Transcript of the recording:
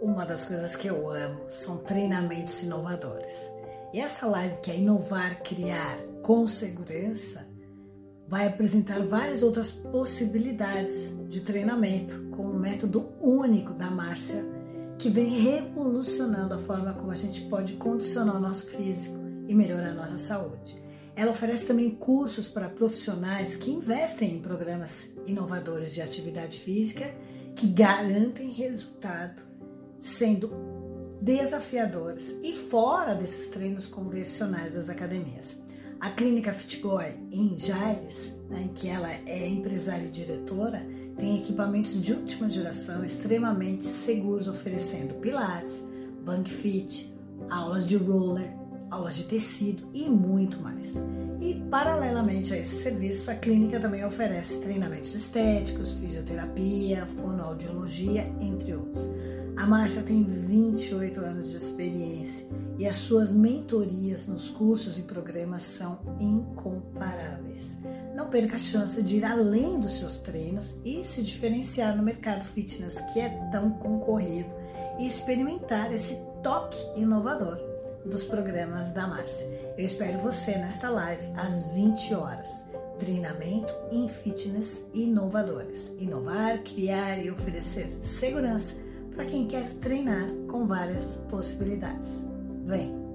uma das coisas que eu amo são treinamentos inovadores. E essa live que é inovar, criar com segurança, vai apresentar várias outras possibilidades de treinamento com o método único da Márcia, que vem revolucionando a forma como a gente pode condicionar o nosso físico e melhorar a nossa saúde. Ela oferece também cursos para profissionais que investem em programas inovadores de atividade física que garantem resultado, sendo desafiadores e fora desses treinos convencionais das academias. A clínica Fitgoy em Jales, né, em que ela é empresária e diretora, tem equipamentos de última geração extremamente seguros, oferecendo pilates, bank fit, aulas de roller, aulas de tecido e muito mais. E paralelamente a esse serviço, a clínica também oferece treinamentos estéticos, fisioterapia, fonoaudiologia, entre outros. A Márcia tem 28 anos de experiência e as suas mentorias nos cursos e programas são incomparáveis. Não perca a chance de ir além dos seus treinos e se diferenciar no mercado fitness que é tão concorrido e experimentar esse toque inovador dos programas da Márcia. Eu espero você nesta live às 20 horas. Treinamento em fitness inovadores. Inovar, criar e oferecer segurança para quem quer treinar com várias possibilidades. Vem!